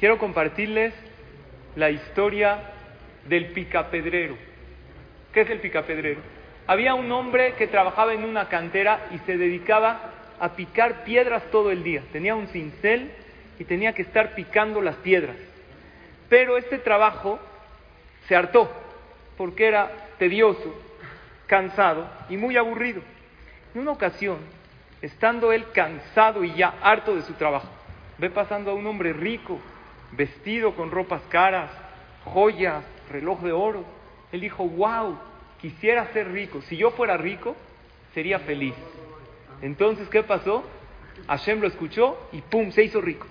Quiero compartirles la historia del picapedrero. ¿Qué es el picapedrero? Había un hombre que trabajaba en una cantera y se dedicaba a picar piedras todo el día. Tenía un cincel y tenía que estar picando las piedras. Pero este trabajo se hartó porque era tedioso, cansado y muy aburrido. En una ocasión, estando él cansado y ya harto de su trabajo, ve pasando a un hombre rico, vestido con ropas caras, joyas, reloj de oro. Él dijo, wow, quisiera ser rico. Si yo fuera rico, sería feliz. Entonces, ¿qué pasó? Hashem lo escuchó y ¡pum! se hizo rico.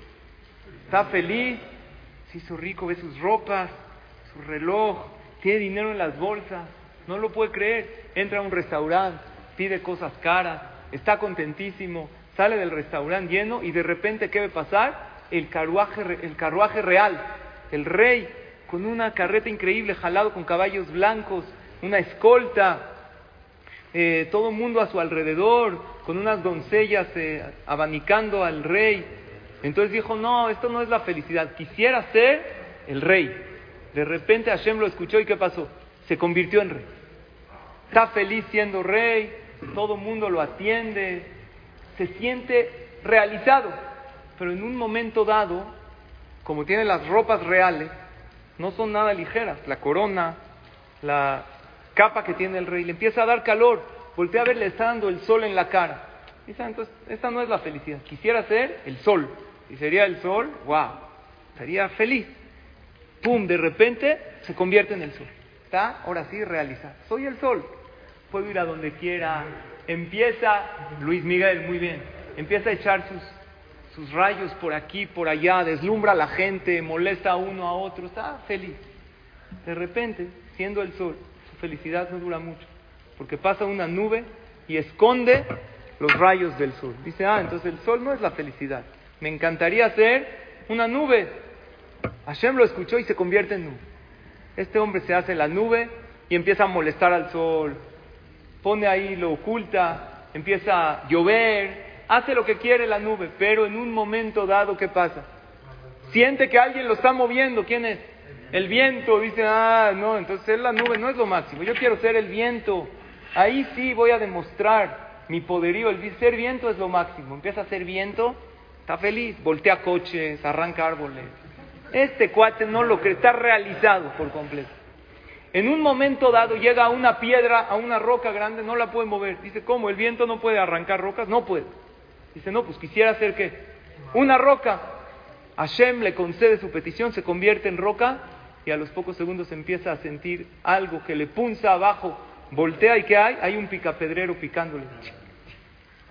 Está feliz, se hizo rico, ve sus ropas, su reloj, tiene dinero en las bolsas, no lo puede creer. Entra a un restaurante, pide cosas caras, está contentísimo, sale del restaurante lleno y de repente, ¿qué va a pasar? El carruaje, el carruaje real, el rey, con una carreta increíble, jalado con caballos blancos, una escolta, eh, todo el mundo a su alrededor, con unas doncellas eh, abanicando al rey. Entonces dijo, no, esto no es la felicidad, quisiera ser el rey. De repente Hashem lo escuchó y ¿qué pasó? Se convirtió en rey. Está feliz siendo rey, todo el mundo lo atiende, se siente realizado. Pero en un momento dado, como tiene las ropas reales, no son nada ligeras. La corona, la capa que tiene el rey, le empieza a dar calor. Voltea a ver, le está dando el sol en la cara. Dice, entonces, esta no es la felicidad. Quisiera ser el sol. Y sería el sol, wow, estaría feliz. Pum, de repente se convierte en el sol. Está ahora sí realizado. Soy el sol. Puedo ir a donde quiera. Empieza, Luis Miguel, muy bien. Empieza a echar sus, sus rayos por aquí, por allá, deslumbra a la gente, molesta a uno a otro, está feliz. De repente, siendo el sol, su felicidad no dura mucho, porque pasa una nube y esconde los rayos del sol. Dice, ah, entonces el sol no es la felicidad. Me encantaría ser una nube. Hashem lo escuchó y se convierte en nube. Este hombre se hace la nube y empieza a molestar al sol. Pone ahí, lo oculta, empieza a llover, hace lo que quiere la nube, pero en un momento dado, ¿qué pasa? Siente que alguien lo está moviendo. ¿Quién es? El viento. Dice, ah, no, entonces la nube no es lo máximo. Yo quiero ser el viento. Ahí sí voy a demostrar mi poderío. El ser viento es lo máximo. Empieza a ser viento, está feliz. Voltea coches, arranca árboles. Este cuate no lo cree, está realizado por completo. En un momento dado llega a una piedra, a una roca grande, no la puede mover. Dice, ¿cómo? ¿El viento no puede arrancar rocas? No puede. Dice, no, pues quisiera hacer qué? Una roca. Hashem le concede su petición, se convierte en roca y a los pocos segundos empieza a sentir algo que le punza abajo. Voltea y ¿qué hay? Hay un picapedrero picándole.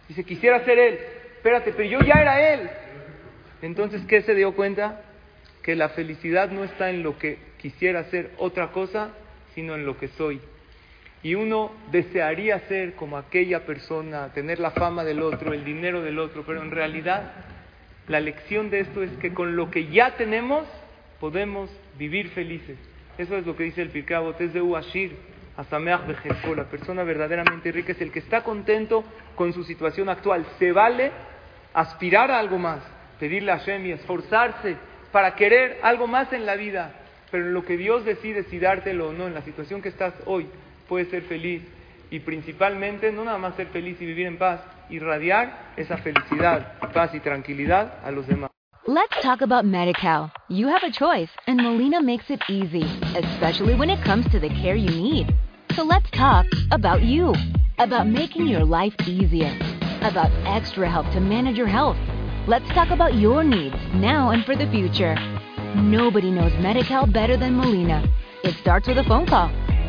Dice, quisiera ser él. Espérate, pero yo ya era él. Entonces, ¿qué se dio cuenta? Que la felicidad no está en lo que quisiera ser otra cosa, sino en lo que soy. Y uno desearía ser como aquella persona, tener la fama del otro, el dinero del otro, pero en realidad la lección de esto es que con lo que ya tenemos podemos vivir felices. Eso es lo que dice el Pirkei es de Uashir, Asameach. La persona verdaderamente rica es el que está contento con su situación actual. Se vale aspirar a algo más, pedirle a Hashem esforzarse para querer algo más en la vida. Pero en lo que Dios decide si dártelo o no, en la situación que estás hoy, puedes ser feliz. Y principalmente, no nada más ser feliz y vivir en paz, irradiar esa felicidad, paz y tranquilidad a los demás. Let's talk about MediCal. You have a choice, and Molina makes it easy, especially when it comes to the care you need. So let's talk about you, about making your life easier, about extra help to manage your health. Let's talk about your needs now and for the future. Nobody knows MediCal better than Molina. It starts with a phone call.